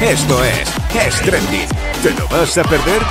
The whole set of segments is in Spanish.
Esto es Es Trending. ¿Te lo vas a perder?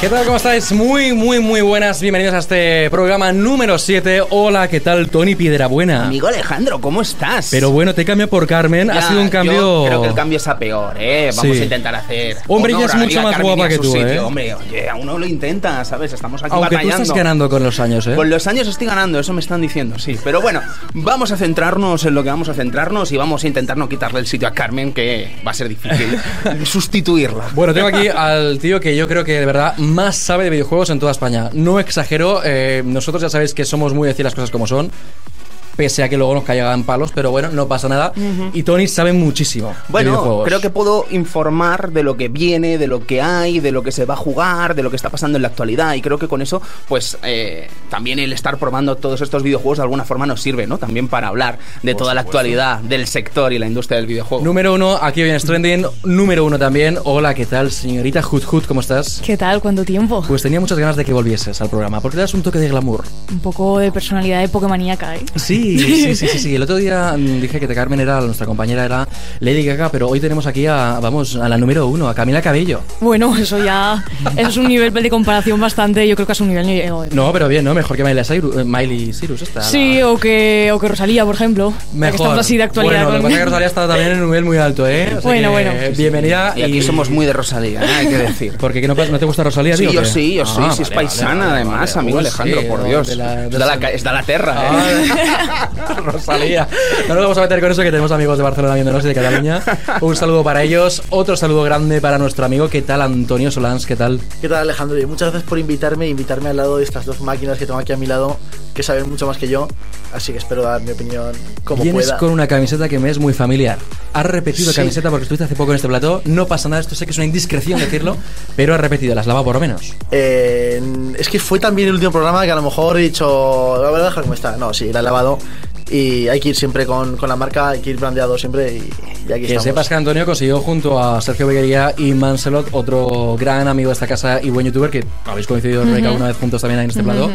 ¿Qué tal? ¿Cómo estáis? Muy, muy, muy buenas. Bienvenidos a este programa número 7. Hola, ¿qué tal? Tony Piedrabuena. Amigo Alejandro, ¿cómo estás? Pero bueno, te cambio por Carmen. Ya, ha sido un cambio. yo creo que el cambio es a peor, ¿eh? Vamos Sí. a intentar hacer. Hombre, ella es mucho más Carmen guapa que tú, sitio. ¿eh? Hombre, oye, a uno lo intenta, ¿sabes? Estamos aquí Aunque tú batallando. estás ganando con los años, ¿eh? Con los años estoy ganando, eso me están diciendo, sí. Pero bueno, vamos a centrarnos en lo que vamos a centrarnos y vamos a intentar no quitarle el sitio a Carmen, que va a ser difícil sustituirla. Bueno, tengo aquí al tío que yo creo que de verdad más sabe de videojuegos en toda España. No exagero, eh, nosotros ya sabéis que somos muy de decir las cosas como son. Pese a que luego nos caigan palos, pero bueno, no pasa nada. Y Tony sabe muchísimo. Bueno, creo que puedo informar de lo que viene, de lo que hay, de lo que se va a jugar, de lo que está pasando en la actualidad. Y creo que con eso, pues eh, también el estar probando todos estos videojuegos de alguna forma nos sirve, ¿no? También para hablar de toda la actualidad del sector y la industria del videojuego. Número uno, aquí hoy en Stranding. Número uno también. Hola, ¿qué tal, señorita Hut Hut? ¿Cómo estás? ¿Qué tal? ¿Cuánto tiempo? Pues tenía muchas ganas de que volvieses al programa, porque das un toque de glamour. Un poco de personalidad de Pokémoníaca, ¿eh? Sí, sí, sí, sí, sí. El otro día mm, dije que Carmen era, nuestra compañera era Lady Gaga, pero hoy tenemos aquí a, vamos, a la número uno, a Camila Cabello. Bueno, eso ya eso es un nivel de comparación bastante, yo creo que es un nivel... eh, No, pero bien, ¿no? Mejor que Miley Cyrus, eh, Miley Cyrus esta. Sí, la- o que, o que Rosalía, por ejemplo. que Mejor. estamos así de actualidad. Bueno, lo que con- pasa es que Rosalía está también en un nivel muy alto, ¿eh? O sea Bueno, que, bueno. eh, Bienvenida. Y aquí somos muy de Rosalía, ¿eh? hay que decir. Porque ¿qué no, no te gusta Rosalía, Sí, tío? yo qué? sí, yo sí, Ah, sí, es vale, paisana vale, vale, además, vale. amigo Alejandro, sí, por Dios. de la- de es, de la, ca- es de la terra, ¿eh? Rosalía. No nos vamos a meter con eso que tenemos amigos de Barcelona viéndonos y de Cataluña. Un saludo para ellos, otro saludo grande para nuestro amigo. ¿Qué tal, Antonio Solans? ¿Qué tal? ¿Qué tal Alejandro? Y muchas gracias por invitarme, invitarme al lado de estas dos máquinas que tengo aquí a mi lado, que saben mucho más que yo, así que espero dar mi opinión como Vienes pueda. con una camiseta que me es muy familiar. Has repetido Sí. camiseta porque estuviste hace poco en este plató. No pasa nada, esto sé que es una indiscreción decirlo, pero has repetido, las lava por lo menos. Eh, es que fue también el último programa que a lo mejor he dicho, la verdad, como está. No, sí, la he lavado. Y hay que ir siempre con, con la marca, hay que ir brandeado siempre y, y aquí Que estamos. sepas que Antonio consiguió junto a Sergio Beguería y Manselot, otro gran amigo de esta casa y buen youtuber, que habéis coincidido Rebeca, una vez juntos también ahí en este plato,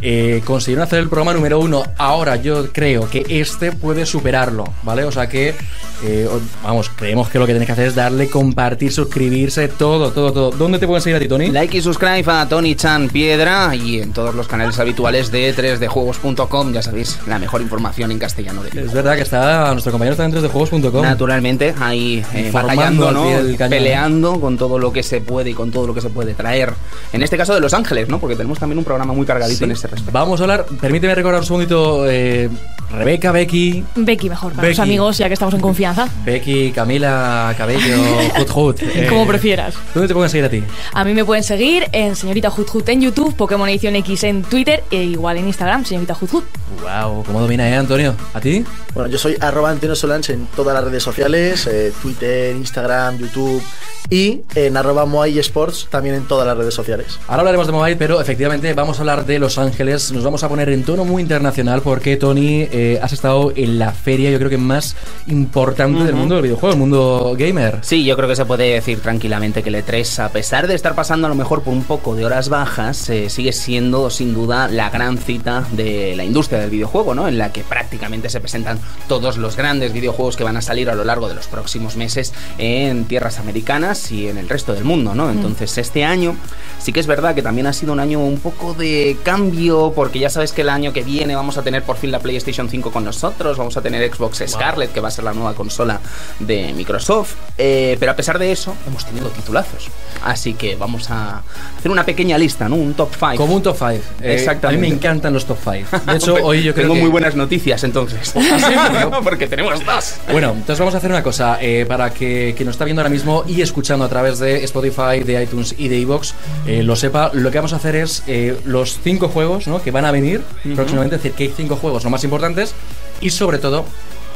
eh, consiguieron hacer el programa número uno. Ahora yo creo que este puede superarlo, ¿vale? O sea que, eh, vamos, creemos que lo que tenéis que hacer es darle, compartir, suscribirse, todo, todo, todo. ¿Dónde te pueden seguir a ti, Tony? Like y subscribe a Tony Chan Piedra y en todos los canales habituales de 3dejuegos.com, ya sabéis, la mejor información en castellano de Es verdad que está nuestro compañero está en 3dejuegos.com. Naturalmente, ahí eh, batallando, al ¿no? Peleando con todo lo que se puede y con todo lo que se puede traer. En este caso de Los Ángeles, ¿no? Porque tenemos también un programa muy cargadito Sí. en ese respecto. Vamos a hablar, permíteme recordar un segundito, eh, Rebeca, Becky, Becky mejor, para los Becky. amigos, ya que estamos en confianza. Becky, Camila, Cabello, Hut Hut. eh, Como prefieras. ¿Dónde te pueden seguir a ti? A mí me pueden seguir en Señorita Hut Hut en YouTube, Pokémon Edición X en Twitter e igual en Instagram, Señorita Hut Hut. Wow, ¿cómo domina, eh, Antonio? ¿A ti? Bueno, yo soy arroba Antonio Solans en todas las redes sociales, eh, Twitter, Instagram, YouTube y en arroba Moai Sports también en todas las redes sociales. Ahora hablaremos de mobile, pero efectivamente vamos a hablar de Los Ángeles. Nos vamos a poner en tono muy internacional porque, Tony, eh, has estado en la feria, yo creo que más importante del mundo del videojuego, el mundo gamer. Sí, yo creo que se puede decir tranquilamente que el E3, a pesar de estar pasando a lo mejor por un poco de horas bajas, eh, sigue siendo sin duda la gran cita de la industria del videojuego, ¿no? En la que prácticamente se presentan todos los grandes videojuegos que van a salir a lo largo de los próximos meses en tierras americanas y en el resto del mundo, ¿no? Entonces, este año sí que es verdad que también ha sido un año un poco de cambio, porque ya sabes que el año que viene vamos a tener por fin la PlayStation 5 con nosotros, vamos a tener Xbox Scarlet, que va a ser la nueva consola de Microsoft, eh, pero a pesar de eso, hemos tenido titulazos. Así que vamos a hacer una pequeña lista, ¿no? Un top 5. Como un top 5. Exactamente. A mí me encantan los top 5. De hecho, hoy yo creo Tengo que... muy buenas noticias entonces. Porque tenemos dos. Bueno, entonces vamos a hacer una cosa eh, para que quien nos está viendo ahora mismo y escuchando a través de Spotify, de iTunes y de iVoox eh, lo sepa. Lo que vamos a hacer es eh, los cinco juegos ¿no? que van a venir próximamente, es decir, que hay cinco juegos los más importantes y sobre todo,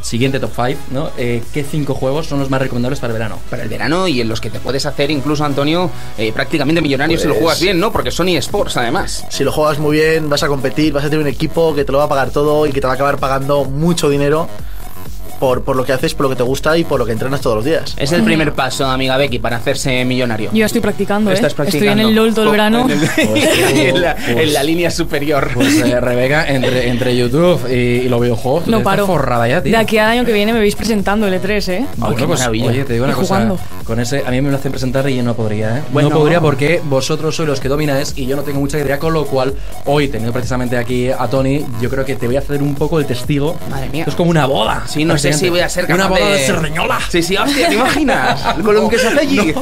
siguiente top 5, ¿no? Eh, ¿Qué cinco juegos son los más recomendables para el verano? Para el verano y en los que te puedes hacer incluso, Antonio, eh, prácticamente millonario si lo Pues- juegas bien, ¿no? Porque son eSports además. Si lo juegas muy bien, vas a competir, vas a tener un equipo que te lo va a pagar todo y que te va a acabar pagando mucho dinero. Por, por lo que haces, por lo que te gusta y por lo que entrenas todos los días. Es el primer paso, amiga Becky, para hacerse millonario. Yo estoy practicando, ¿eh? Estás Estoy practicando. en el LOL todo el verano. En, el- en la, en la línea superior. Pues eh, Rebeca, entre, entre YouTube y, y los videojuegos, No paro. forrada ya, tío. De aquí al año que viene me veis presentando el E3, ¿eh? Bueno, qué pues, maravilla. oye, te digo una Y cosa. jugando. Con ese, a mí me lo hacen presentar y yo no podría, ¿eh? Bueno. No podría porque vosotros sois los que domináis y yo no tengo mucha idea, con lo cual, hoy, teniendo precisamente aquí a Tony, yo creo que te voy a hacer un poco el testigo. Madre mía. Esto es como una boda. Sí, no sé si voy a ser capaz Una boda de, de- Cerdeñola. Sí, sí, hostia, ¿te imaginas? Con lo que se hace allí.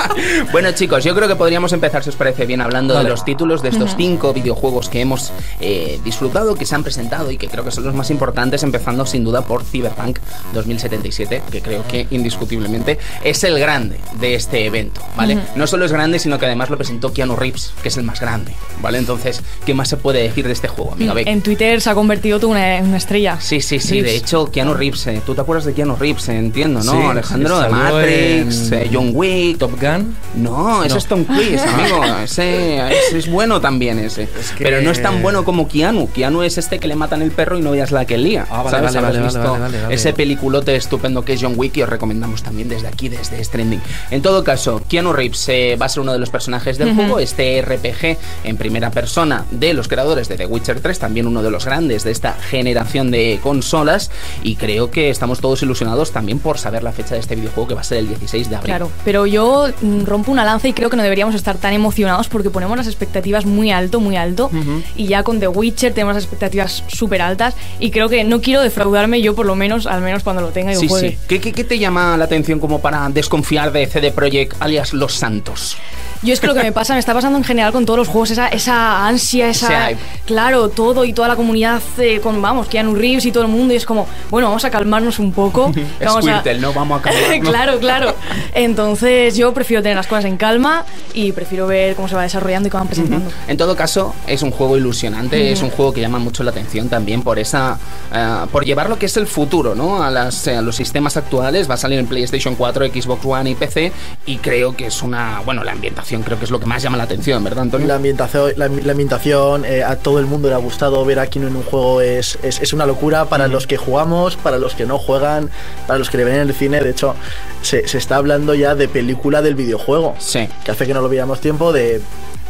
bueno, chicos, yo creo que podríamos empezar, si os parece bien, hablando Vale. de los títulos de estos cinco videojuegos que hemos eh, disfrutado, que se han presentado y que creo que son los más importantes, empezando sin duda por Cyberpunk 2077, que creo que indiscutiblemente es el grande de este evento, ¿vale? No solo es grande, sino que además lo presentó Keanu Reeves, que es el más grande, ¿vale? Entonces, ¿qué más se puede decir de este juego, amiga Beck? En Twitter se ha convertido tú una, en una estrella. Sí, sí, sí. De Reeves. hecho, Keanu Reeves, eh, tú te acuerdas de Keanu Reeves, eh, entiendo, ¿no? Sí, Alejandro, sí, de Matrix, en eh, John Wick. Top Gun. No, ese No. es Tom Cruise, amigo. Ese, ese es bueno también ese. que- Pero no es tan bueno como Keanu. Keanu es este que le matan el perro y no veas la que lía. Ah, vale, ¿Sabes? vale, ¿Habrás vale, visto vale, vale, vale. Ese peliculote estupendo que es John Wick y os recomendamos también desde aquí, desde Stranding. En todo caso, Keanu Reeves eh, va a ser uno de los personajes del juego, este RPG en primera persona de los creadores de The Witcher 3, también uno de los grandes de esta generación de consolas. Y creo que estamos todos ilusionados también por saber la fecha de este videojuego que va a ser el 16 de abril. Claro, pero yo mm, rompo una lanza y creo que no deberíamos estar tan emocionados porque ponemos las expectativas muy alto, muy alto. Y ya con The Witcher tenemos las expectativas súper altas. Y creo que no quiero defraudarme yo, por lo menos, al menos cuando lo tenga y lo Sí, juegue. sí. ¿Qué, qué, qué te llama la atención como para desconfiar de CD Projekt alias Los Santos? Yo es que lo que me pasa, me está pasando en general con todos los juegos, esa, esa ansia, esa. Claro, todo y toda la comunidad eh, con, vamos, Keanu Reeves y todo el mundo. Y es como, bueno, vamos a calmarnos un poco. vamos a- Squirtle, ¿no? Vamos a calmarnos. claro, claro. Entonces yo prefiero tener las cosas en calma y prefiero ver cómo se va desarrollando y cómo van presentando. En todo caso, es un juego ilusionante, es un juego que llama mucho la atención también por esa. eh, por llevar lo que es el futuro, ¿no? A, las, eh, a los sistemas actuales. Va a salir en PlayStation 4, Xbox One y PC. Y creo que es una. Bueno, la ambientación creo que es lo que más llama la atención, ¿verdad, Antonio? La ambientación, la, la ambientación eh, a todo el mundo le ha gustado ver a Keanu en un juego es, es, es una locura para los que jugamos, para los que no juegan, para los que le ven en el cine. De hecho, se, se está hablando ya de película del videojuego. Sí. Que hace que no lo veíamos tiempo de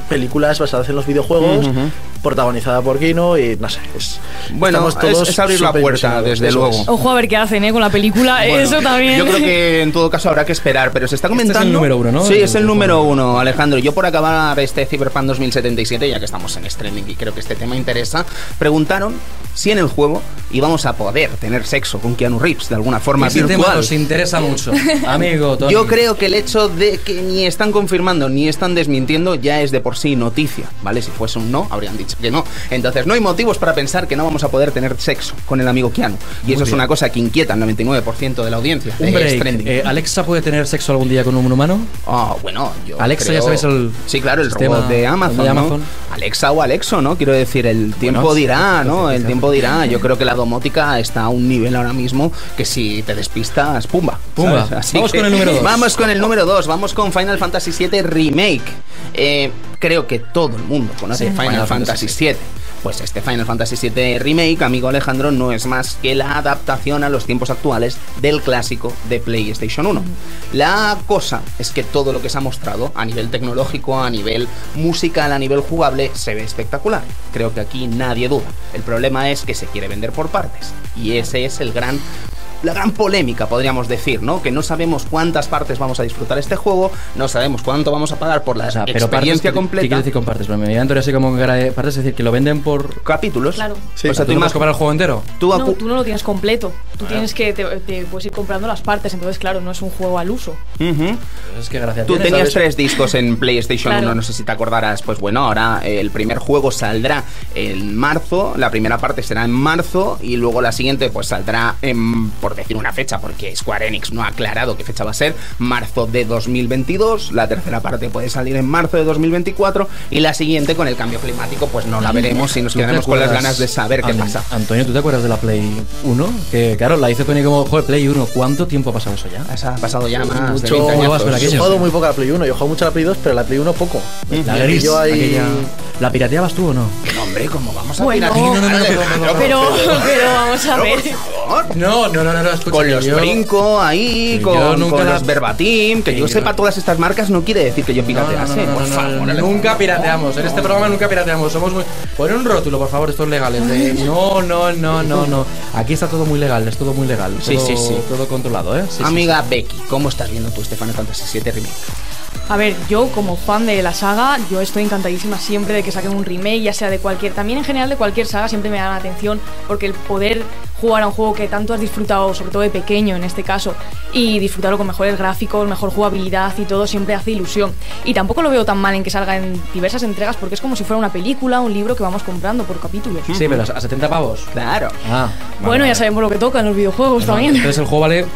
películas basadas en los videojuegos, protagonizada por Kino y no sé. Es, Bueno, es- todos es abrir la puerta, desde luego. es. Ojo a ver qué hacen, ¿eh? Con la película, Bueno, eso también. Yo creo que en todo caso habrá que esperar, pero se está Este es el comentando. número uno, ¿no? Sí, es el número uno, Alejandro. Yo por acabar este Cyberpunk 2077, ya que estamos en streaming y creo que este tema interesa, preguntaron si en el juego íbamos a poder tener sexo con Keanu Reeves de alguna forma Ese tema virtual. nos interesa mucho. Amigo, Tony. Yo creo que el hecho de que ni están confirmando ni están desmintiendo ya es de por sí noticia, ¿vale? Si fuese un no, habrían dicho que no. Entonces, no hay motivos para pensar que no vamos a poder tener sexo con el amigo Keanu. Y eso es bien. una cosa que inquieta al 99% de la audiencia. Un break. Eh, ¿Alexa puede tener sexo algún día con un humano? Ah, bueno, yo Alexa, creo- ya sabéis el Sí, claro, el robot de Amazon, de ¿no? Amazon. Alexa o Alexo, ¿no? Quiero decir, el tiempo Bueno, dirá, ¿no? El tiempo dirá. Yo creo que la domótica está a un nivel ahora mismo que si te despistas, pumba. Pumba. Vamos que- con el número dos. Vamos con el número 2, vamos con Final Fantasy VII Remake. Eh, creo que todo el mundo conoce Sí. Final, Final Fantasy Fantasy VII. Pues este Final Fantasy VII Remake, amigo Alejandro, no es más que la adaptación a los tiempos actuales del clásico de PlayStation 1. La cosa es que todo lo que se ha mostrado a nivel tecnológico, a nivel musical, a nivel jugable, se ve espectacular. Creo que aquí nadie duda. El problema es que se quiere vender por partes. Y ese es el gran la gran polémica, podríamos decir, ¿no? Que no sabemos cuántas partes vamos a disfrutar este juego, no sabemos cuánto vamos a pagar por la O sea, pero experiencia partes, ¿qué- completa. ¿Qué quiere decir con partes? Pero me así como que de partes, es decir, que lo venden por. capítulos. Claro. Sí. o sea, ¿Tú tú no puedes imag- comprar el juego entero? tú No, tú no lo tienes completo. Tú tienes que. Te, te puedes ir comprando las partes. Entonces, claro, no es un juego al uso. Ujú. Es que gracias. Tú tenías ¿sabes? tres discos en PlayStation Claro. 1, no sé si te acordarás. Pues bueno, ahora el primer juego saldrá en marzo, la primera parte será en marzo y luego la siguiente pues saldrá en, por decir una fecha, porque Square Enix no ha aclarado qué fecha va a ser, marzo de 2022, la tercera parte puede salir en marzo de 2024 y la siguiente con el cambio climático pues no la veremos y nos ¿Tú te quedaremos con las ganas de saber qué An- pasa. Antonio, ¿tú te acuerdas de la Play 1? Que claro, la hice Tony como, joder, Play 1. ¿Cuánto tiempo ha pasado eso ya? Ha pasado ya más de Mucho- 20 ¿Cómo vas años. con Yo aquello? he jugado muy poco a la Play 1, yo he jugado mucho a la Play 2, pero la Play 1 poco. La gris. pilló ahí- aquella- ¿La pirateabas tú o no? No, hombre, ¿cómo vamos a Bueno, piratear? no, no, no, no, no, no, Pero, pero vamos a ver. No, no, no, Con los yo- brinco ahí, con, nunca con la- los verbatim, que Sí, yo sepa todas estas marcas no quiere decir que yo No, no, no, piratease, no, no, por no, favor. no, nunca pirateamos. En este programa nunca pirateamos. Somos muy. Poner un rótulo, por favor, esto es legal. es de- No, no, no, no, no. Aquí está todo muy legal, es todo muy legal. Sí, todo- sí, sí. Todo controlado, ¿eh? Sí, sí, Amiga Becky, ¿cómo estás viendo tú este Final Fantasy VII Remake? A ver, yo como fan de la saga, yo estoy encantadísima siempre de que saquen un remake, ya sea de cualquier, también en general de cualquier saga, siempre me da la atención porque el poder jugar a un juego que tanto has disfrutado, sobre todo de pequeño en este caso, y disfrutarlo con mejores gráficos, mejor jugabilidad y todo, siempre hace ilusión. Y tampoco lo veo tan mal en que salga en diversas entregas porque es como si fuera una película, un libro que vamos comprando por capítulos. Sí, pero a 70 pavos. Claro. Ah, Bueno, ya sabemos lo que toca en los videojuegos No, también. Entonces el juego vale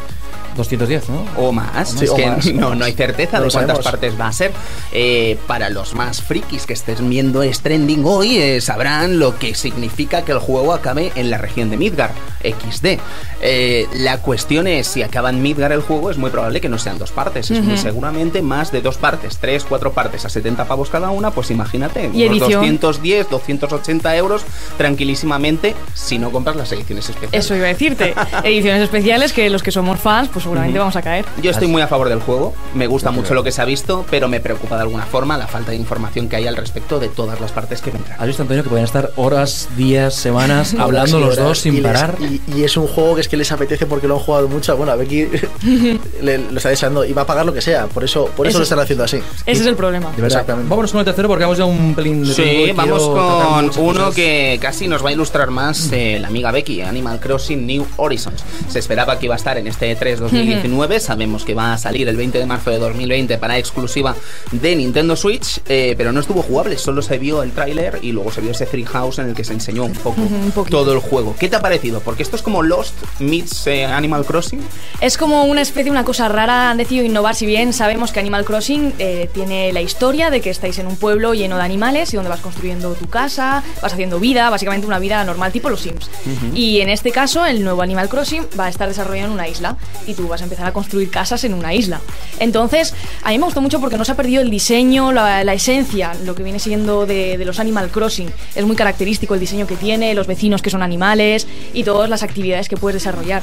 210, ¿no? O más, Sí, es o que más. No, no hay certeza No de cuántas sabemos. partes va a ser. Eh, para los más frikis que estén viendo este trending hoy, eh, sabrán lo que significa que el juego acabe en la región de Midgar, XD. Eh, la cuestión es, si acaba en Midgar el juego, es muy probable que no sean dos partes, es muy seguramente más de dos partes, tres, cuatro partes a 70 pavos cada una, pues imagínate, Y unos edición. 210, 280 euros tranquilísimamente si no compras las ediciones especiales. Eso iba a decirte. Ediciones especiales que los que somos fans, pues seguramente vamos a caer. Yo estoy muy a favor del juego, me gusta mucho lo que se ha visto, pero me preocupa de alguna forma la falta de información que hay al respecto de todas las partes que vendrán. ¿Has visto, Antonio, que pueden estar horas, días, semanas hablando los dos sin y les- parar? y, y es un juego que es que les apetece porque lo han jugado mucho. Bueno, a Becky le- lo está deseando y va a pagar lo que sea. Por eso, por eso Eso lo es- están haciendo así. Ese es el problema. De verdad. Exactamente. Vámonos con el tercero porque vamos ya un pelín de Sí, vamos con uno cosas. que casi nos va a ilustrar más eh, la amiga Becky, Animal Crossing New Horizons. Se esperaba que iba a estar en este E3 2019, sabemos que va a salir el 20 de marzo de 2020 para exclusiva de Nintendo Switch, eh, pero no estuvo jugable, solo se vio el tráiler y luego se vio ese Free House en el que se enseñó un poco un todo el juego. ¿Qué te ha parecido? Porque esto es como Lost meets eh, Animal Crossing. Es como una especie, una cosa rara. Han decidido innovar, si bien sabemos que Animal Crossing eh, tiene la historia de que estáis en un pueblo lleno de animales y donde vas construyendo tu casa, vas haciendo vida, básicamente una vida normal, tipo los Sims. Y en este caso, el nuevo Animal Crossing va a estar desarrollado en una isla y tú vas a empezar a construir casas en una isla. Entonces, a mí me gustó mucho porque no se ha perdido el diseño, la, la esencia, lo que viene siendo de, de los Animal Crossing. Es muy característico el diseño que tiene, los vecinos que son animales y todas las actividades que puedes desarrollar.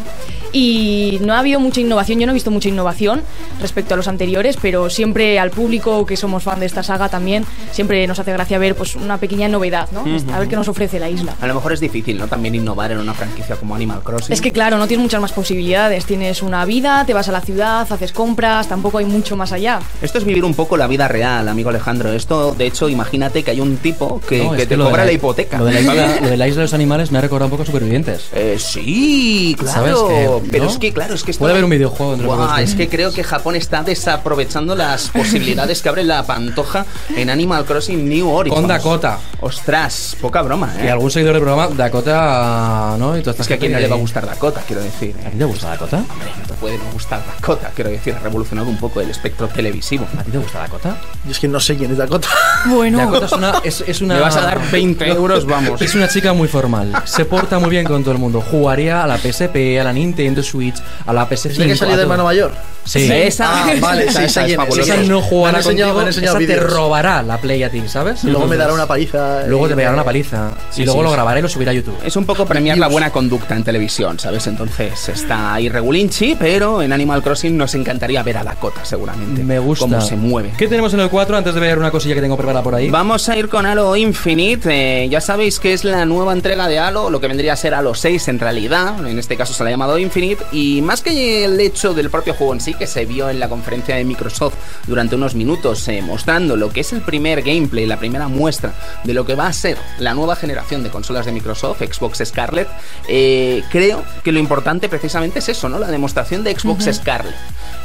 Y no ha habido mucha innovación, yo no he visto mucha innovación respecto a los anteriores, pero siempre al público que somos fan de esta saga también, siempre nos hace gracia ver pues una pequeña novedad, ¿no? A ver qué nos ofrece la isla. A lo mejor es difícil, ¿no? También innovar en una franquicia como Animal Crossing. Es que claro, no tienes muchas más posibilidades. Tienes una vida, te vas a la ciudad, haces compras, tampoco hay mucho más allá. Esto es vivir un poco la vida real, amigo Alejandro. Esto, de hecho, imagínate que hay un tipo que, No, que te lo de cobra la, hipoteca. Lo de la, isla, lo de la isla de los animales me ha recordado un poco a Supervivientes. Eh, sí, ¿Sabes claro. que, pero no? es que, claro, es que esto- Puede haber un videojuego entre dos. Es que creo que Japón está desaprovechando las posibilidades que abre la pantoja en Animal Crossing New Horizons. Con Dakota. Ostras, poca broma, Y ¿eh? algún seguidor del programa, Dakota, ¿no? Y Es que a quién no le va a gustar Dakota, quiero decir. ¿A ti te gusta Dakota? Hombre, puede no gustar Dakota, quiero decir. Ha revolucionado un poco el espectro televisivo. ¿A ti te gusta Dakota? Yo es que no sé quién es Dakota. Bueno, Dakota es una, es, es una... Me vas a dar 20 euros, vamos. Es una chica muy formal. Se porta muy bien con todo el mundo. Jugaría a la PSP, a la Nintendo Switch, a la PS5. ¿Es la que salió de hermano mayor? Sí. Esa, Ah, vale, esa, esa esa es. Esa no jugará enseñado- contigo, esa te vídeos. robará la Play a ti, ¿sabes? Luego me dará una paliza. Luego te y- pegará una paliza. Sí, y luego sí, lo grabaré y lo subiré a YouTube. Es un poco premiar la buena conducta en televisión, ¿sabes? Entonces está ahí regulinchi, pero en Animal Crossing nos encantaría ver a Dakota, seguramente. Me gusta. Cómo se mueve. ¿Qué tenemos en el 4 antes de ver una cosilla que tengo preparada por ahí? Vamos a ir con Halo Infinite. eh, ya sabéis que es la nueva entrega de Halo, lo que vendría a ser Halo 6 en realidad. En este caso se la ha llamado Infinite. Y más que el hecho del propio juego en sí, que se vio en la conferencia de Microsoft durante unos minutos eh, mostrando lo que es el primer gameplay, la primera muestra de lo que va a ser la nueva generación de consolas de Microsoft, Xbox Scarlet, eh, creo que lo importante precisamente es eso, ¿no? La demostración de Xbox Scarlet.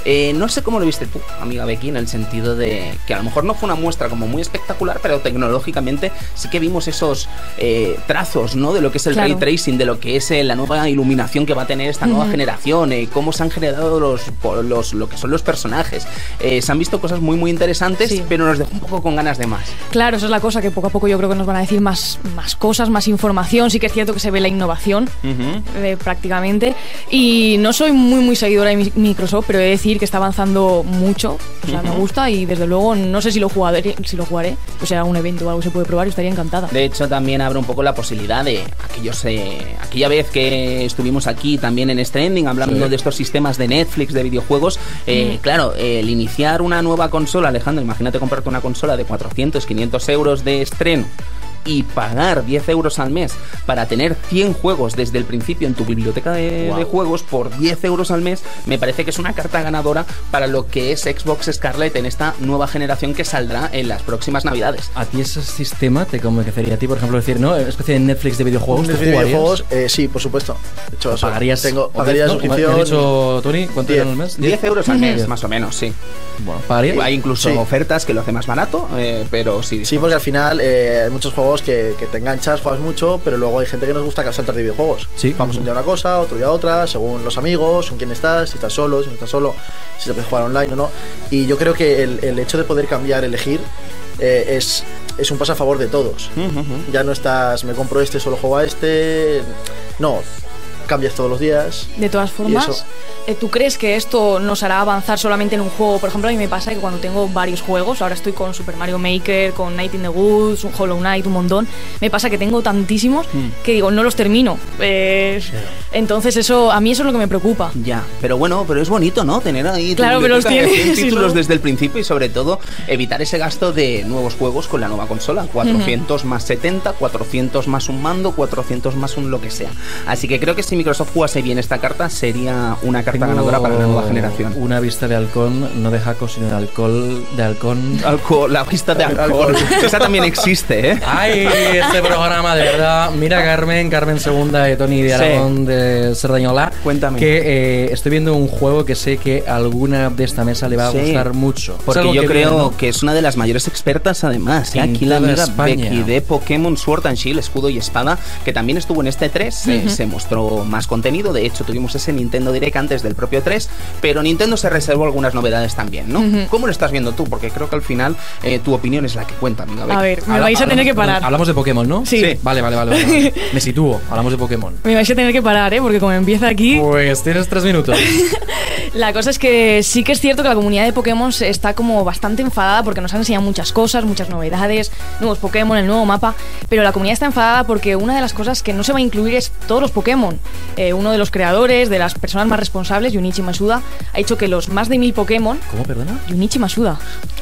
Eh, no sé cómo lo viste tú, amiga Becky, en el sentido de que a lo mejor no fue una muestra como muy espectacular, pero tecnológicamente sí que vimos esos eh, trazos, ¿no? De lo que es el Claro. ray tracing, de lo que es eh, la nueva iluminación que va a tener esta nueva generación, eh, cómo se han generado los, los, lo que son los personajes. Eh, se han visto cosas muy, muy interesantes, Sí. pero nos dejó un poco con ganas de más. Claro, esa es la cosa, que poco a poco yo creo que nos van a decir más, más cosas, más información. Sí que es cierto que se ve la innovación eh, prácticamente. Y no soy muy, muy seguidora de mi- Microsoft, pero he de decir que está avanzando mucho. O sea, me gusta y desde luego no sé si lo jugaré, si lo jugaré. O sea, un evento o algo se puede probar y estaría encantada. De hecho, también abre un poco la posibilidad de aquellos, eh, aquella vez que estuvimos aquí también en Stranding hablando de estos sistemas de Netflix de videojuegos. eh, Claro, el iniciar una nueva consola, Alejandro, imagínate comprarte una consola de 400, 500 euros de estreno y pagar 10 euros al mes para tener 100 juegos desde el principio en tu biblioteca de, de juegos por 10 euros al mes, me parece que es una carta ganadora para lo que es Xbox Scarlett en esta nueva generación que saldrá en las próximas navidades. ¿A ti ese sistema te convencería a ti, por ejemplo, decir, no? Una especie de Netflix de videojuegos. Un ¿tú de videojuegos, eh, sí, por supuesto. De hecho, ¿Pagarías? tengo, o pagaría diez, ¿no? suscripción. ¿Me ha dicho Tony? ¿Cuánto Diez. era al mes? 10 euros al mes, más o menos, sí. Bueno, ¿pagarías? Hay incluso Sí. ofertas que lo hace más barato, eh, pero sí. Sí, porque al final eh, hay muchos juegos que, que te enganchas, juegas mucho, pero luego hay gente que nos gusta saltar de videojuegos. Sí. Vamos un día a una cosa, otro día a otra, según los amigos, con quién estás, si estás solo, si no estás solo, si se puede jugar online o no. Y yo creo que el, el hecho de poder cambiar, elegir, eh, es, es un paso a favor de todos. Ya no estás, me compro este, solo juego a este. No, cambias todos los días. De todas formas, eh, ¿tú crees que esto nos hará avanzar solamente en un juego? Por ejemplo, a mí me pasa que cuando tengo varios juegos, ahora estoy con Super Mario Maker, con Night in the Woods, un Hollow Knight, un montón, me pasa que tengo tantísimos Hmm. que digo, no los termino. Eh, Entonces eso, a mí eso es lo que me preocupa. Ya, pero bueno, pero es bonito, ¿no? Tener ahí Claro, pero los tienes, 100 sí, títulos ¿no? desde el principio y sobre todo evitar ese gasto de nuevos juegos con la nueva consola. 400 más 70, 400 más un mando, 400 más un lo que sea. Así que creo que si Microsoft jugase bien esta carta sería una carta Tengo ganadora para la nueva generación. Una vista de halcón, no de jaco, sino de alcohol, de halcón. Alcohol, la vista de alcohol. Esa también existe, ¿eh? Ay, este programa, de verdad. Mira, Carmen, Carmen Segunda de Tony de Sí. Aragón de Cerdañola. Cuéntame. Que eh, estoy viendo un juego que sé que a alguna de esta mesa le va a Sí. gustar mucho. Porque yo que creo viene, ¿no? que es una de las mayores expertas además. ¿eh? Aquí la amiga. Becky de Pokémon Sword and Shield, escudo y espada, que también estuvo en este 3, eh, se mostró más contenido. De hecho, tuvimos ese Nintendo Direct antes del propio 3, pero Nintendo se reservó algunas novedades también, ¿no? ¿Cómo lo estás viendo tú? Porque creo que al final eh, tu opinión es la que cuenta, amiga. A ver, me vais a tener que parar. Hablamos de Pokémon, ¿no? Sí. Vale, vale. vale, vale. Me sitúo. Hablamos de Pokémon. Me vais a tener que parar, ¿eh? Porque como empieza aquí... Pues tienes tres minutos. La cosa es que sí que es cierto que la comunidad de Pokémon se- está como bastante enfadada porque nos han enseñado muchas cosas, muchas novedades, nuevos Pokémon, el nuevo mapa, pero la comunidad está enfadada porque una de las cosas que no se va a incluir es todos los Pokémon. Eh, uno de los creadores, de las personas más responsables, Junichi Masuda, ha dicho que los más de mil Pokémon... ¿Cómo, perdona? Junichi Masuda.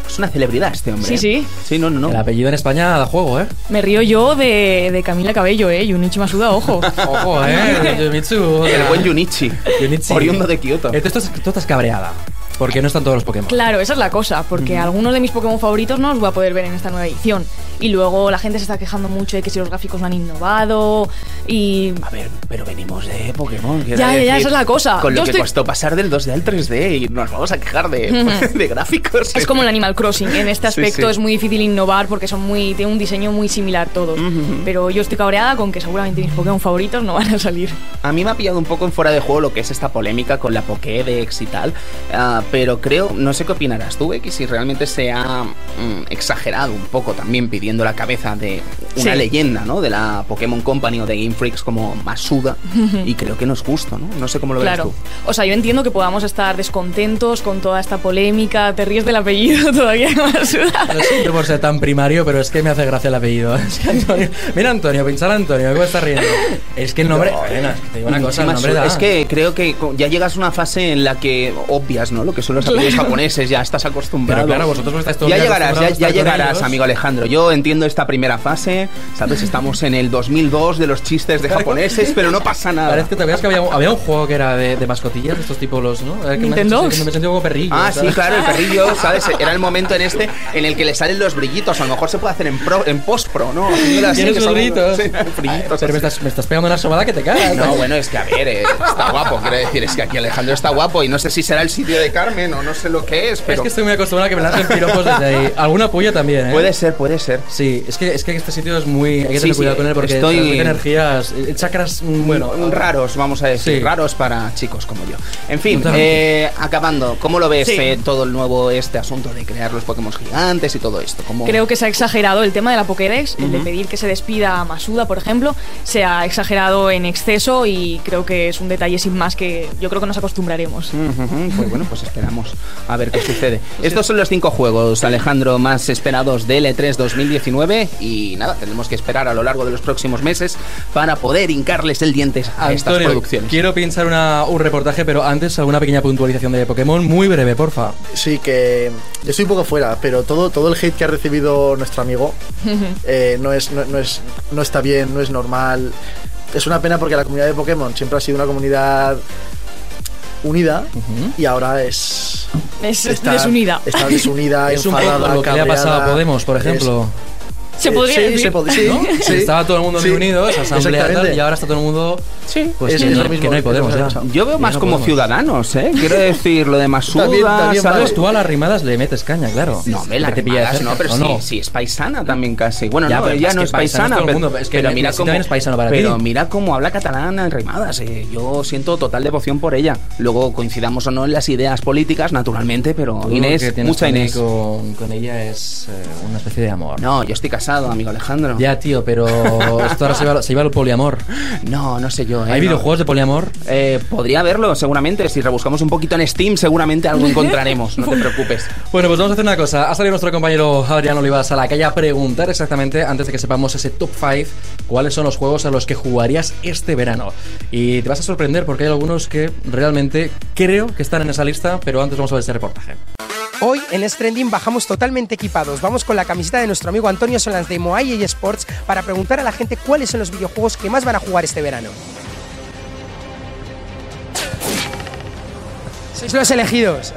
Es una celebridad este hombre. Sí, ¿eh? sí. Sí, no, no, no. El apellido en España da juego, ¿eh? Me río yo de, de Camila Cabello, ¿eh? Junichi Masuda, ojo. Ojo, ¿eh? El buen Junichi. Junichi. Oriundo de Kioto. Tú, estás, tú cabreada. Porque no están todos los Pokémon. Claro, esa es la cosa, porque algunos de mis Pokémon favoritos no los voy a poder ver en esta nueva edición. Y luego la gente se está quejando mucho de que si los gráficos no han innovado y... A ver, pero venimos de Pokémon. Ya, ya, ya, esa es la cosa. Con lo Yo que estoy- costó pasar del 2D al 3D y nos vamos a quejar de, de gráficos. Es como el Animal Crossing, en este Sí, aspecto sí. es muy difícil innovar porque son muy tienen un diseño muy similar todos. Pero yo estoy cabreada con que seguramente mis Pokémon favoritos no van a salir. A mí me ha pillado un poco en fuera de juego lo que es esta polémica con la Pokédex y tal, ah, pero creo, no sé qué opinarás tú, X, si realmente se ha mm, exagerado un poco también pidiendo la cabeza de una Sí. leyenda, ¿no? De la Pokémon Company o de Game Freaks como Masuda, y creo que no es justo, ¿no? No sé cómo lo ves Claro. tú. O sea, yo entiendo que podamos estar descontentos con toda esta polémica. Te ríes del apellido todavía más. Lo siento por ser tan primario, pero es que me hace gracia el apellido. Es que Antonio, mira Antonio, pinchar a Antonio, ¿cómo está riendo? Es que el nombre. Elena, te digo una cosa, el nombre da. Es que creo que ya llegas a una fase en la que obvias, ¿no? Lo que son los apellidos japoneses, ya estás acostumbrado. Pero claro, vosotros estáis todo el Ya llegarás, ya, ya llegarás, amigo Alejandro. Yo entiendo esta primera fase, ¿sabes? Estamos en el 2002 de los chistes de japoneses, pero no pasa nada. Parece que te veas que había, había un juego que era de, de mascotillas, de estos tipos los, ¿no? Era que ¿Nintendo? me sentí como perrillo. Ah, sí, ¿sabes? claro, el perrillo, ¿sabes? Era el momento en este en el que le salen los brillitos. A lo mejor se puede hacer en, pro, en post-pro, ¿no? Tienes los brillitos. Sí, brillitos Pero me estás, me estás pegando una sobada que te cagas. No, bueno, es que a ver, eh, está guapo, quiero decir, es que aquí Alejandro está guapo y no sé si será el sitio de Carmen o no sé lo que es, Es pero que estoy muy acostumbrado a que me lancen piropos desde ahí. Alguna puya también, ¿eh? puede ser, puede ser. Sí, es que, es que este sitio es muy. Hay que Sí, tener sí, cuidado con él porque estoy- transmite energías, eh, chakras. mm, Bueno, raros, vamos a decir, Sí. raros para chicos como yo. En fin, eh, acabando, ¿cómo lo ves Sí. eh, todo el nuevo este asunto de crear los Pokémon gigantes y todo esto? ¿Cómo... Creo que se ha exagerado el tema de la Pokédex, el de pedir que se despida a Masuda, por ejemplo, se ha exagerado en exceso y creo que es un detalle sin más que yo creo que nos acostumbraremos. Ujú, ujú, Pues bueno, pues esperamos a ver qué sucede. Estos son los cinco juegos, Alejandro, más esperados de L3 2019 y nada, tendremos que esperar a lo largo de los próximos meses para poder hincarles el diente a estas Antonio, producciones. quiero pinchar una- un reportaje, pero antes alguna pequeña puntualización de Pokémon, muy breve, porfa. Sí, que yo estoy un poco fuera, pero todo, todo el hate que ha recibido nuestro amigo eh, no, es, no, no es, no está bien, no es normal. Es una pena porque la comunidad de Pokémon siempre ha sido una comunidad unida y ahora es. Es desunida. Está desunida, Es un enfadada, poco lo que le ha pasado a. Podemos, por Es- ejemplo. Se podría sí, decir. se pod- sí, ¿no? sí. Estaba todo el mundo Sí, unido, esa asamblea tal, exactamente. y ahora está todo el mundo. Sí. Pues Es- que, es no, lo mismo, que no hay Podemos que ya. Yo veo más Ya no como podemos. ciudadanos, ¿eh? Quiero decir, lo de Masuda, También- también ¿sabes? vale. Tú a las rimadas le metes caña, claro. No, las Que te pilla de rimadas no, pero ¿o sí, no? sí, es paisana también casi. Bueno, Ya, no, pero ella es no es paisana pero, mundo, es que pero mira cómo, es paisano para pero mira cómo habla catalana en rimadas. eh, Yo siento total devoción por ella. Luego coincidamos o no en las ideas políticas, naturalmente, pero Inés, mucha Inés. Con, con ella es eh, una especie de amor. No, yo estoy casado, amigo Alejandro. Ya, tío, pero esto ahora se lleva, se lleva al poliamor. No, no sé yo. ¿eh? ¿Hay No. videojuegos de poliamor? Eh, podría haberlo, seguramente. Si rebuscamos un poquito en Steam, seguramente algo encontraremos. No te preocupes. Bueno, pues vamos a hacer una cosa. Ha salido nuestro compañero Adrián Olivas a la calle a preguntar exactamente, antes de que sepamos ese top 5, cuáles son los juegos a los que jugarías este verano. Y te vas a sorprender porque hay algunos que realmente creo que están en esa lista, pero antes vamos a ver este reportaje. Hoy en Stranding bajamos totalmente equipados. Vamos con la camiseta de nuestro amigo Antonio Solans de Moai y Sports para preguntar a la gente cuáles son los videojuegos que más van a jugar este verano. Sois los elegidos.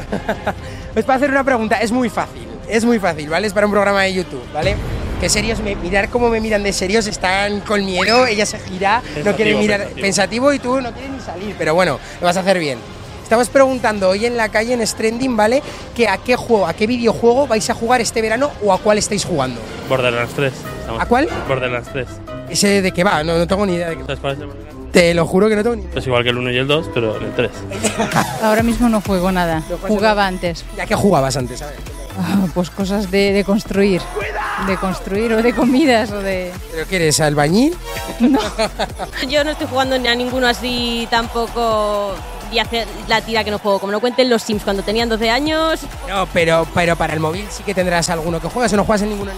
Os puedo hacer una pregunta, es muy fácil, es muy fácil, ¿vale? Es para un programa de YouTube, ¿vale? Que serios, me, mirar cómo me miran de serios, están con miedo, ella se gira, no quiere mirar pensativo. y tú no quieres ni salir, pero bueno, lo vas a hacer bien. Estamos preguntando hoy en la calle en Stranding, ¿vale? Que a qué juego, a qué videojuego vais a jugar este verano o a cuál estáis jugando. Borderlands 3. estamos- ¿A cuál? Borderlands 3. ¿Ese de qué va? No, no tengo ni idea de qué. Te lo juro que no tengo ni idea. Es igual que el 1 y el 2, pero el 3. Ahora mismo no juego nada. No Jugaba antes. ¿A qué jugabas antes? A ver. Ah, Pues cosas de, de construir. De construir o de comidas o de... ¿Pero qué eres, albañil? Yo no estoy jugando ni a ninguno así tampoco y hacer la tira que no juego. Como lo cuenten los Sims cuando tenían 12 años, No, pero, pero para el móvil sí que tendrás alguno que juegas o no juegas en ninguno.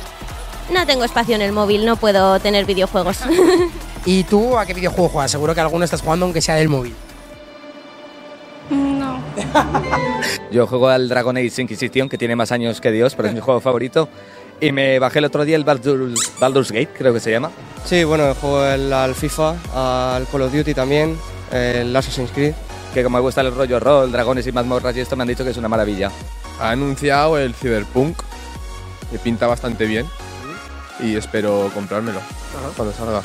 no tengo espacio en el móvil, no puedo tener videojuegos. ¿Y tú a qué videojuego juegas? Seguro que alguno estás jugando aunque sea del móvil. no. Yo juego al Dragon Age Inquisition, que tiene más años que Dios, pero es mi juego favorito. Y me bajé el otro día el Baldur's, Baldur's Gate, creo que se llama. Sí, bueno, juego el- al FIFA, al Call of Duty también, el Assassin's Creed. Que como me gusta el rollo rol, dragones y mazmorras y esto, me han dicho que es una maravilla. ha anunciado el Cyberpunk, que pinta bastante bien. Y espero comprármelo cuando salga.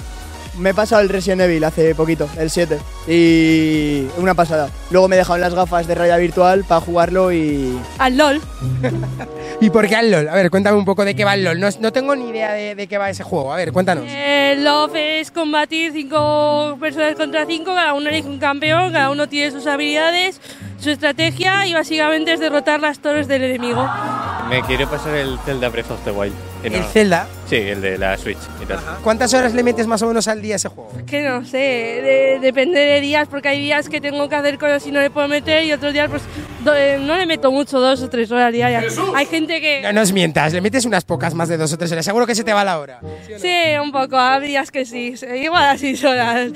Me he pasado el Resident Evil hace poquito, el 7. Y una pasada. Luego me he dejado las gafas de realidad virtual para jugarlo y... Al LOL. ¿Y por qué al LOL? A ver, cuéntame un poco de qué va el LOL. No, no tengo ni idea de, de qué va ese juego. A ver, cuéntanos. El LOL es combatir cinco personas contra cinco, cada uno elige un campeón, cada uno tiene sus habilidades, su estrategia y básicamente es derrotar las torres del enemigo. Me quiero pasar el Zelda Breath of the Wild. que no- El Zelda. Sí, el de la Switch y tal. ¿Cuántas horas le metes más o menos al día a ese juego? Que no sé, de- depende de días, porque hay días que tengo que hacer cosas y no le puedo meter y otros días pues do- eh, no le meto mucho, dos o tres horas diarias. Hay gente que... No nos mientas, le metes unas pocas más de dos o tres horas. Seguro que se te va la hora. Sí, un poco, hay días que sí, sí, igual a seis horas.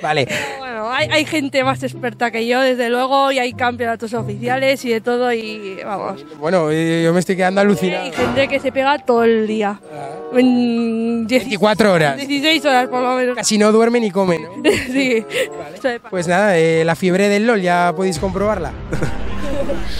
Vale. Pero Bueno, hay, hay gente más experta que yo, desde luego, y hay campeonatos oficiales y de todo, y vamos. Bueno, eh, yo me estoy quedando alucinado. Hay gente que se pega todo el día. En 24 horas. 16 horas por lo menos. Casi no duerme ni come, ¿no? sí. Pa- Pues nada, eh, la fiebre del LOL ya podéis comprobarla.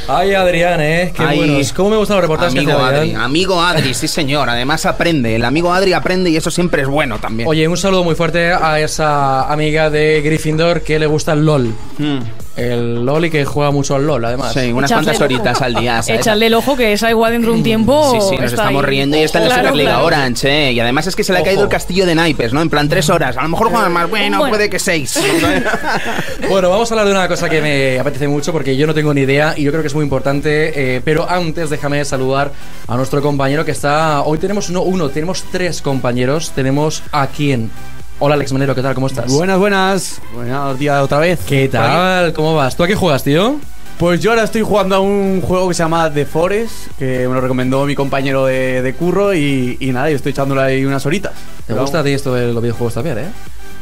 Ay, Adrián, ¿eh? Qué Ay, buenos. ¿Cómo me gustan los reportajes que Amigo hace Adri, Adrián? amigo Adri, sí señor. Además aprende. El amigo Adri aprende y eso siempre es bueno también. Oye, un saludo muy fuerte a esa amiga de Gryffindor que le gusta el LOL. Mm. El LOL y que juega mucho al LOL, además. Sí, unas cuantas el ojo. horitas al día. ¿sabes? Echarle el ojo que esa igual dentro de un tiempo. Sí, sí, nos está estamos ahí. riendo y está en la Claro, Superliga claro. Orange, ¿eh? Y además es que se le ha Ojo. caído el castillo de naipes, ¿no? En plan tres horas. A lo mejor juegan más, bueno, Bueno. puede que seis. Bueno, vamos a hablar de una cosa que me apetece mucho porque yo no tengo ni idea y yo creo que es muy importante. eh, pero antes déjame saludar a nuestro compañero que está. Hoy tenemos no uno, tenemos tres compañeros. Tenemos a quién. Hola Alex Manero, ¿qué tal? ¿Cómo estás? Buenas, buenas. Buenos días otra vez. ¿Qué tal? ¿Cómo vas? ¿Tú a qué juegas, tío? Pues yo ahora estoy jugando a un juego que se llama The Forest, que me lo recomendó mi compañero de, de curro y, y nada, yo estoy echándole ahí unas horitas. ¿Te gusta a ti esto de los videojuegos también, eh?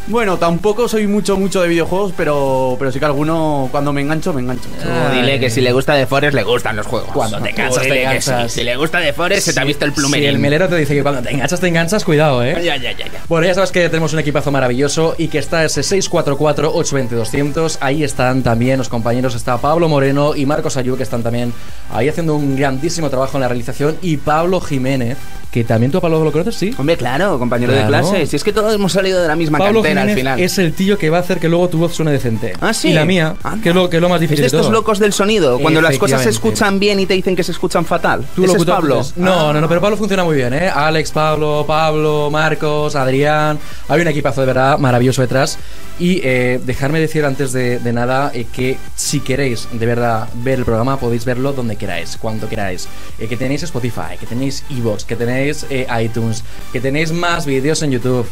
Bueno, tampoco soy mucho, mucho de videojuegos, pero, pero sí que alguno, cuando me engancho, me engancho. Tú dile que si le gusta de Forest, le gustan los juegos. Cuando te cansas, Dile te sí. Si le gusta de Forest, se te ha visto el Si plumerín. el melero te dice que cuando te enganchas, te enganchas, cuidado, eh. Ya, ya, ya, ya. Bueno, ya sabes que tenemos un equipazo maravilloso y que está ese 644-820-200. Ahí están también los compañeros, está Pablo Moreno y Marcos Ayú, que están también ahí haciendo un grandísimo trabajo en la realización. Y Pablo Jiménez, que también tú a Pablo lo conoces, ¿sí? Hombre, claro, compañero de clase. Si es que todos hemos salido de la misma Pablo cantera al Jiménez final. es el tío que va a hacer que luego tu voz suene decente. Ah, sí. Y la mía, que es lo, que es lo más Es difícil de de estos todo. locos del sonido, cuando las cosas se escuchan bien y te dicen que se escuchan fatal. Tú ¿Ese es Pablo? pues, No, no, no, pero Pablo funciona muy bien, ¿eh? Alex, Pablo, Pablo, Marcos, Adrián. Hay un equipazo de verdad maravilloso detrás. Y eh, dejarme decir antes de, de nada eh, que si queréis de verdad ver el programa, podéis verlo donde queráis, cuando queráis. Eh, que tenéis Spotify, que tenéis Evox, que tenéis eh, iTunes, que tenéis más vídeos en YouTube.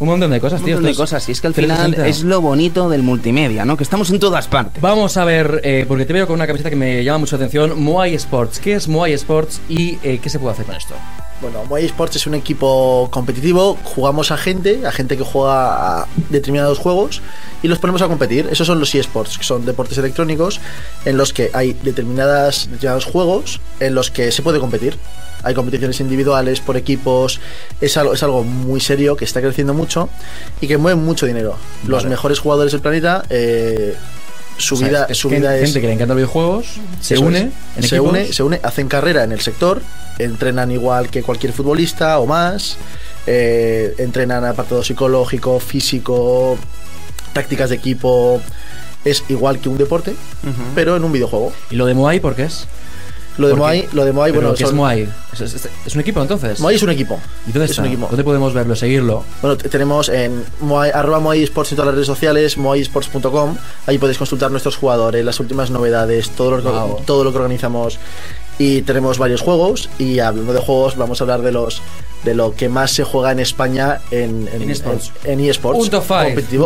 Un montón de cosas, Un tío. montón de cosas. Y es que al final 360. es lo bonito del multimedia, ¿no? Que estamos en todas partes. Vamos a ver, eh, porque te veo con una camiseta que me llama mucho la atención. Moai Sports. ¿Qué es Moai Sports y eh, qué se puede hacer con esto? Bueno, Moai Sports es un equipo competitivo, jugamos a gente, a gente que juega a determinados juegos y los ponemos a competir. Esos son los eSports, que son deportes electrónicos en los que hay determinadas, determinados juegos en los que se puede competir. Hay competiciones individuales, por equipos, es algo, es algo muy serio que está creciendo mucho y que mueve mucho dinero. Los Vale. mejores jugadores del planeta, eh, su O sea, vida, es su gente- vida es gente que le encanta los videojuegos, se une es. en se equipos. une, se une, hacen carrera en el sector, entrenan igual que cualquier futbolista o más, eh, entrenan apartado psicológico, físico, tácticas de equipo, es igual que un deporte, pero en un videojuego. ¿Y lo de Moai por qué es? Lo de. Moai, lo de Moai, ¿Pero bueno, ¿qué es son- Moai? ¿Es, es- es un equipo entonces? Moai es un equipo. ¿Y dónde es está? un equipo. ¿Dónde podemos verlo, seguirlo? Bueno, te- tenemos en Moai, arroba Moai Sports en todas las redes sociales, moaisports.com. Ahí podéis consultar nuestros jugadores, las últimas novedades, todo lo que, Wow. todo lo que organizamos. Y tenemos varios juegos. Y hablando de juegos, vamos a hablar de los de lo que más se juega en España en, en, En eSports. en- en eSports. Un top.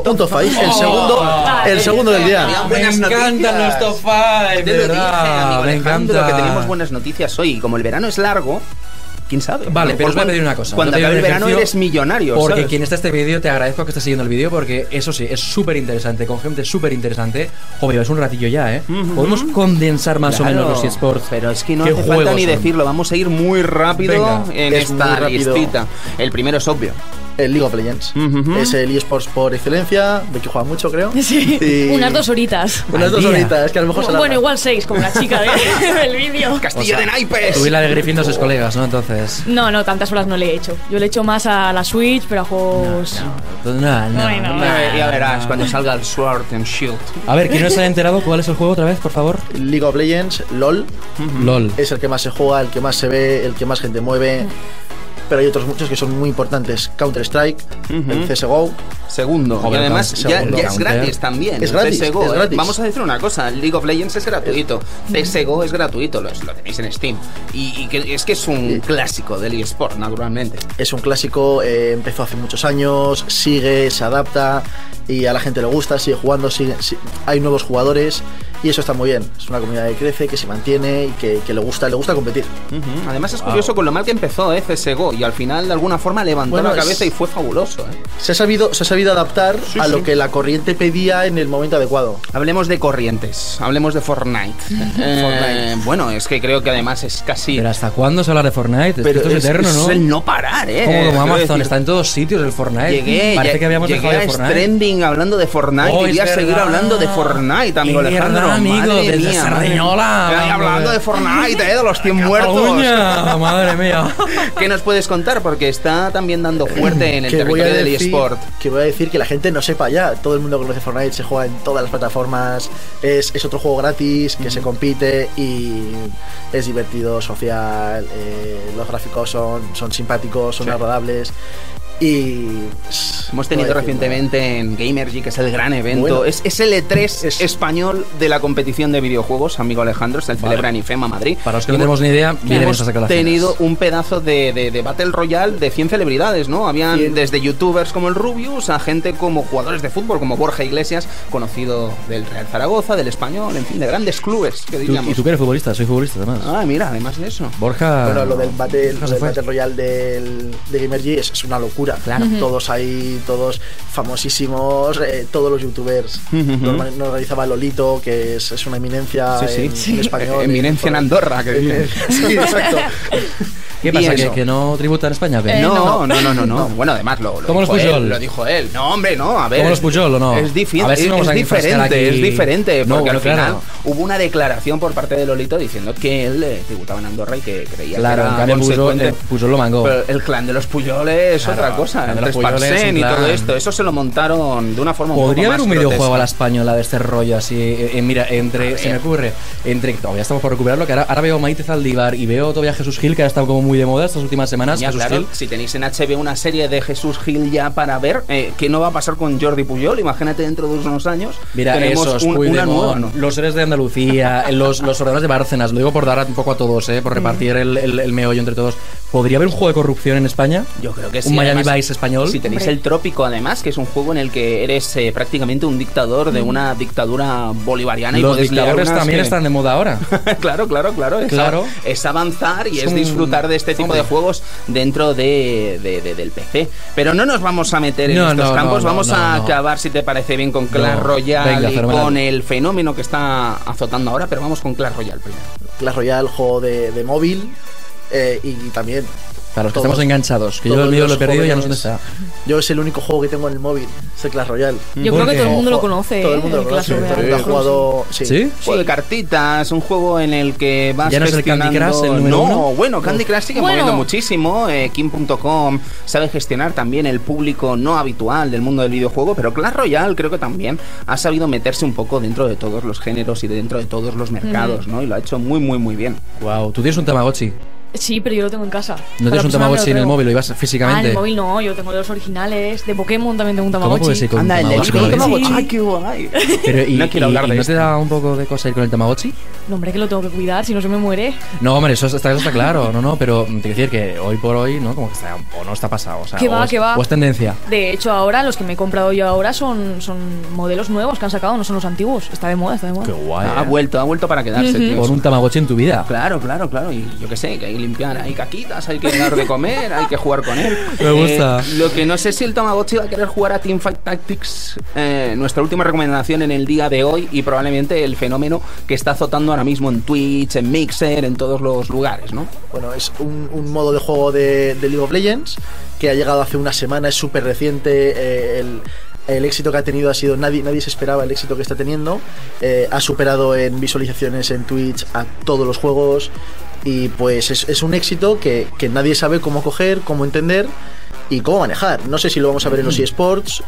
Un top 5. El Oh. segundo, el segundo del día. Me encantan los top 5, Te de lo dije, amigo me Alejandro, encanta. que tenemos buenas noticias hoy. Y como el verano es largo, quién sabe. Vale, pero os voy a pedir una cosa. Cuando acabe el verano eres millonario. Porque ¿sabes? quien está este vídeo, te agradezco que estés siguiendo el vídeo porque eso sí, es súper interesante, con gente súper interesante. Joder, es un ratillo ya, ¿eh? Podemos condensar más o Claro, menos los eSports. Pero es que no ¿Qué hace falta ni son? decirlo, vamos a ir muy rápido Venga, en es esta listita. El primero es obvio. El League of Legends. Es el eSports por excelencia. De que juega mucho, creo. Sí, Y- unas dos horitas. Unas dos horitas, que a lo mejor se Bueno, igual seis, como la chica de- del vídeo. Castillo de naipes. Y la de Gryffindor sois colegas, ¿no? Entonces. No, no, tantas horas no le he hecho. Yo le he hecho más a la Switch, pero a juegos. No, no, Bueno, no. Ya, ya verás cuando salga el Sword and Shield. A ver, ¿quién no se ha enterado cuál es el juego otra vez, por favor? League of Legends, LOL. LOL. Es el que más se juega, el que más se ve, el que más gente mueve. Pero hay otros muchos que son muy importantes. Counter-Strike, el CSGO. Segundo. Joder, y además Counter- ya, segundo. ya es gratis también. Es gratis, CSGO, es ¿eh? gratis. Vamos a decir una cosa, League of Legends es gratuito, CSGO es gratuito, lo, lo tenéis en Steam. Y, y que, es que es un clásico del eSport, naturalmente. Es un clásico, eh, empezó hace muchos años, sigue, se adapta y a la gente le gusta, sigue jugando, sigue, si- hay nuevos jugadores y eso está muy bien. Es una comunidad que crece, que se mantiene y que, que le gusta, le gusta competir. Además es curioso con lo mal que empezó ¿eh? CSGO y al final de alguna forma levantó Bueno, la es- cabeza y fue fabuloso. ¿eh? Se ha sabido, se ha sabido adaptar Sí, a sí. lo que la corriente pedía en el momento adecuado. Hablemos de corrientes, hablemos de Fortnite. Eh, bueno, es que creo que además es casi... ¿Pero hasta cuándo se habla de Fortnite? Es que Pero esto es, es- eterno, es ¿no? el no parar, ¿eh? Como, como Amazon, decir- está en todos sitios el Fortnite. Llegué, Parece que habíamos llegué dejado de Fortnite. trending hablando de Fortnite Oh, y es voy a seguir hablando de Fortnite, amigo Es Alejandro. Verdad, amigo, Madre desde mía, hablando de Fortnite, ¿eh? De los 100 muertos. Madre mía. ¿Qué nos puedes contar? Porque está también dando fuerte en el territorio del decir, eSport. que voy a decir que la gente no sepa ya. Todo el mundo conoce Fortnite, se juega en todas las plataformas. Es, es otro juego gratis que se compite y es divertido, social. eh, los gráficos son, son simpáticos, son Sí. agradables. Y. Hemos tenido recientemente en Gamergy, que es el gran evento. Bueno. es, es el E3 español de la competición de videojuegos, amigo Alejandro. Se celebra en IFEMA Madrid. Para los que no tenemos ni idea, hemos tenido un pedazo de, de- de Battle Royale de 100 celebridades, ¿no? Habían desde youtubers como el Rubius a gente como jugadores de fútbol como Borja Iglesias, conocido del Real Zaragoza, del Español, en fin, de grandes clubes, que Tú- diríamos. y tú que eres futbolista, soy futbolista además. Ah, mira, además de eso. Borja. Bueno, lo del Battle, lo del. Battle Royale del, de Gamergy es, es una locura. Claro. Todos ahí, todos famosísimos, eh, todos los youtubers. Nos organizaba Lolito, que es, es una eminencia Sí, sí. en, en español. Eminencia en Andorra, que diría. Sí, exacto. ¿Qué pasa? ¿Que, que no tributa en España? o qué? no, no, no, no, no, Bueno, además lo, lo ¿Cómo los dijo él, Pujol? lo dijo él. No, hombre, no, a ver. ¿Cómo los Pujol o no? Es, ver si es- vamos es diferente, aquí- es diferente. No, Porque bueno, al final claro. hubo una declaración por parte de Lolito diciendo que él eh, tributaba en Andorra y que creía Claro, que en era Pujol, eh, Pujol lo mangó. Pero el clan de los Puyoles es Claro, otra cosa. el clan de El los Puyoles, Esparcén en y plan- todo esto. Eso se lo montaron de una forma un Podría poco haber más un videojuego a la grotesca. española de este rollo así. eh, eh, mira, entre. Se me ocurre. Entre. Todavía estamos por recuperarlo. Que ahora, ahora veo Maite Zaldívar y veo todavía a Jesús Gil, que ha estado como muy de moda estas últimas semanas. Ya, Jesús claro, Gil. si tenéis en HBO una serie de Jesús Gil ya para ver eh, qué no va a pasar con Jordi Puyol, imagínate dentro de unos años. Mira, tenemos esos, un- una nueva, ¿no? los seres de Andalucía, los, los ordenadores de Bárcenas, lo digo por dar un poco a todos, ¿eh? por repartir el, el- el meollo entre todos. ¿Podría haber un juego de corrupción en España? Yo creo que sí. Un Miami Vice español. Si tenéis el Trópico, además, que es un juego en el que eres eh, prácticamente un dictador de una dictadura bolivariana y Los liar dictadores también que- están de moda ahora. claro, claro, claro. Es, Claro. es avanzar y Es es, un- disfrutar de este tipo hombre. de juegos dentro de, de- de- del PC. Pero no nos vamos a meter en No, estos no, campos. no, vamos no, a no. acabar, si te parece bien, con Clash No. Royale Venga, y fenomenal. con el fenómeno que está azotando ahora. Pero vamos con Clash Royale primero. Clash Royale, juego de, de móvil. eh, y también. Para los que todos- estamos enganchados, que yo el mío lo he perdido y ya no sé dónde está. Yo es el único juego que tengo en el móvil, es el Clash Royale. Yo creo que todo el mundo lo conoce, Todo el ¿eh? mundo lo conoce. Todo el Royale. mundo ha jugado. Sí. ¿Sí? Juego de cartitas, un juego en el que vas ¿Ya no es el Candy gestionando... Crush el número no, uno? bueno, Candy Crush sigue Bueno. moviendo muchísimo. Eh, Kim.com sabe gestionar también el público no habitual del mundo del videojuego, pero Clash Royale creo que también ha sabido meterse un poco dentro de todos los géneros y dentro de todos los mercados, ¿no? Y lo ha hecho muy, muy, muy bien. Wow, tú tienes un Tamagotchi. Sí, pero yo lo tengo en casa. No tienes un Tamagotchi en el móvil, lo ibas Ah, en físicamente. el móvil no, yo tengo de los originales. De Pokémon también tengo un ¿Cómo Tamagotchi. puede ser con un Anda, el Tamagotchi? ¡Ay, qué guay! Pero, ¿y, no quiero hablar y de no te da un poco de cosa ir con el Tamagotchi? No, hombre, que lo tengo que cuidar, si no se me muere. No, hombre, eso está, eso está claro, no, no, pero te quiero decir que hoy por hoy, ¿no? Como que está, o no está pasado, o sea, Que o va, es, que va. o es tendencia. De hecho, ahora los que me he comprado yo ahora son, son modelos nuevos que han sacado, no son los antiguos. Está de moda, está de moda. Qué guay. Ha ¿eh? vuelto, ha vuelto para quedarse, tío. Con un Tamagotchi en tu vida. Claro, claro, claro. Y yo qué sé, que hay que limpiar, hay caquitas, hay que dar de comer, hay que jugar con él. Me gusta. Eh, lo que no sé si el Tamagotchi va a querer jugar a Teamfight Tactics, eh, nuestra última recomendación en el día de hoy y probablemente el fenómeno que está azotando ahora mismo en Twitch, en Mixer, en todos los lugares, ¿no? Bueno, es un, un modo de juego de, de League of Legends que ha llegado hace una semana, es súper reciente. eh, el, el éxito que ha tenido ha sido, nadie, nadie se esperaba el éxito que está teniendo. eh, ha superado en visualizaciones en Twitch a todos los juegos. Y pues es, es un éxito que, que nadie sabe cómo coger, cómo entender y cómo manejar. No sé si lo vamos a ver en los eSports.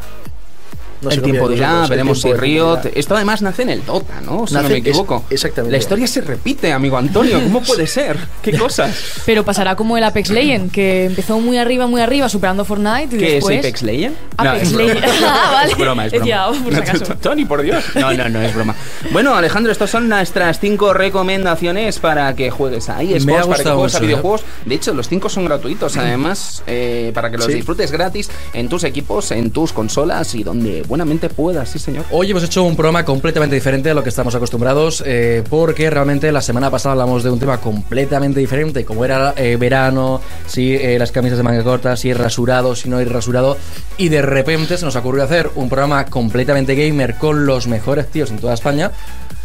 No el tiempo dirá, veremos si Riot. Esto además nace en el Dota, ¿no? Si no Nace- me es- equivoco. exactamente. La historia se repite, amigo Antonio. ¿Cómo puede ser? ¿Qué cosas? Pero pasará como el Apex Legends, que empezó muy arriba, muy arriba, superando Fortnite y ¿Qué después... es Apex Legends? Apex es broma. Ah, vale. Es broma, es oh, por si acaso. Tony, por Dios. No, no, no, es broma. Bueno, Alejandro, estas son nuestras cinco recomendaciones para que juegues a eSports, Me ha para que gustado juegues a mucho, ¿eh? videojuegos. De hecho, los cinco son gratuitos, además, eh, para que los Sí. disfrutes gratis en tus equipos, en tus consolas y donde buenamente sí, señor. Hoy hemos hecho un programa completamente diferente a lo que estamos acostumbrados, eh, porque realmente la semana pasada hablamos de un tema completamente diferente, como era eh, verano, si eh, las camisas de manga corta, si es rasurado, si no es rasurado, y de repente se nos ocurrió hacer un programa completamente gamer con los mejores tíos en toda España,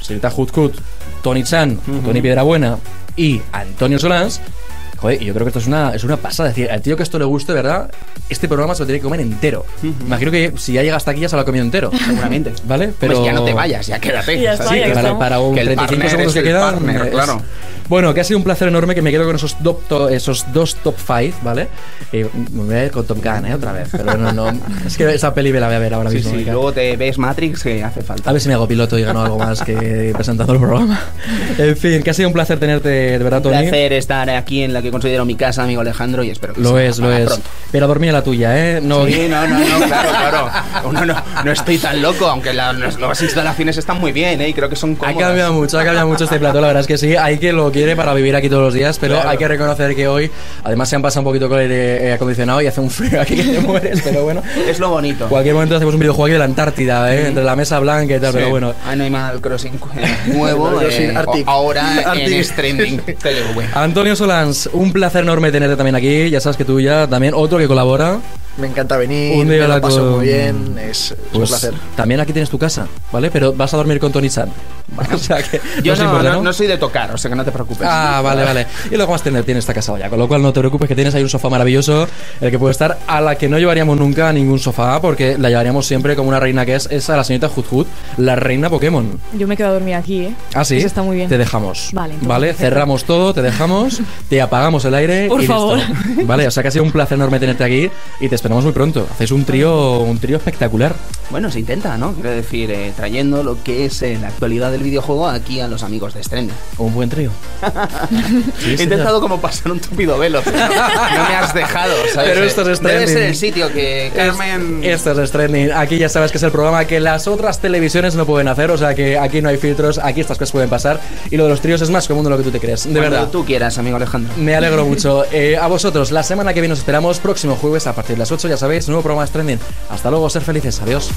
Serita Hutkut, Tony Chan, Ujú. Tony Piedrabuena y Antonio Solans. Joder, y yo creo que esto es una, es una pasada. Es decir, al tío que esto le guste, ¿verdad? Este programa se lo tiene que comer entero. Imagino que si ya llega hasta aquí ya se lo ha comido entero. Seguramente. ¿Vale? Pero Pues ya no te vayas, ya quédate. Ya está, Así ya para, para un que el 35 partner segundos que quedan. partner, es- claro. Bueno, que ha sido un placer enorme que me quedo con esos, do- to- esos dos top 5, ¿vale? Eh, me voy a ir con Top Gun, ¿eh? Otra vez. Pero no, no. Es que esa peli me la voy a ver ahora Sí, mismo. sí, luego te ves Matrix que hace falta. A ver si me hago piloto y gano algo más que presentando el programa. En fin, que ha sido un placer tenerte, de verdad, Un Tony. placer estar aquí en la que que considero mi casa, amigo Alejandro, y espero que Lo sea es, lo es. pronto. Pero a dormir en la tuya, ¿eh? No, Sí, no, no, no, claro, claro. Uno no, no estoy tan loco, aunque la- las nuevas instalaciones están muy bien, ¿eh? Y creo que son Ha cómodas. cambiado mucho, ha cambiado mucho este plato, la verdad es que sí. Hay que lo quiere para vivir aquí todos los días, pero Claro. hay que reconocer que hoy, además, se han pasado un poquito con el aire acondicionado y hace un frío aquí que te mueres, pero bueno. Es lo bonito. Cualquier momento hacemos un videojuego aquí de la Antártida, ¿eh? Entre la mesa blanca y tal, Sí. pero bueno. Animal Crossing eh, nuevo, Animal Crossing eh, Arctic. ahora en Arctic. Stranding TLV. Antonio Solans, un placer enorme tenerte también aquí. Ya sabes que tú ya también otro que colabora. Me encanta venir, Un día me lo paso con- muy bien, es, es un Pues placer. también aquí tienes tu casa, ¿vale? Pero vas a dormir con Tony San. o sea que Yo os no, importa, no- no soy de tocar, o sea que no te preocupes. Ah, vale, vale. Y luego más tener tiene esta casa ya, con lo cual no te preocupes que tienes ahí un sofá maravilloso, el que puede estar a la que no llevaríamos nunca a ningún sofá, porque la llevaríamos siempre como una reina que es esa la señorita Hut la reina Pokémon. Yo me quedo a dormir aquí, ¿eh? Ah, sí. Eso está muy bien. Te dejamos. Vale, entonces, Vale, cerramos todo, te dejamos, te apagamos el aire. Por y listo. favor. Vale, o sea que ha sido un placer enorme tenerte aquí y te esperamos muy pronto. Hacéis un trío, un trío espectacular. Bueno, se intenta, ¿no? Quiero decir, eh, trayendo lo que es eh, la actualidad del videojuego aquí a los amigos de Stranding. Un buen trío. He intentado como pasar un tupido velo, pero no me has dejado, ¿sabes? Pero esto es Debe ser el sitio que Carmen... Esto es Stranding. Aquí ya sabes que es el programa que las otras televisiones no pueden hacer. O sea que aquí no hay filtros, aquí estas cosas pueden pasar. Y lo de los tríos es más común de lo que tú te crees. De Cuando verdad. tú quieras, amigo Alejandro. Me alegro mucho. Eh, a vosotros, la semana que viene os esperamos. Próximo jueves a partir de las 8, ya sabéis, nuevo programa de Stranding. Hasta luego, ser felices. Adiós.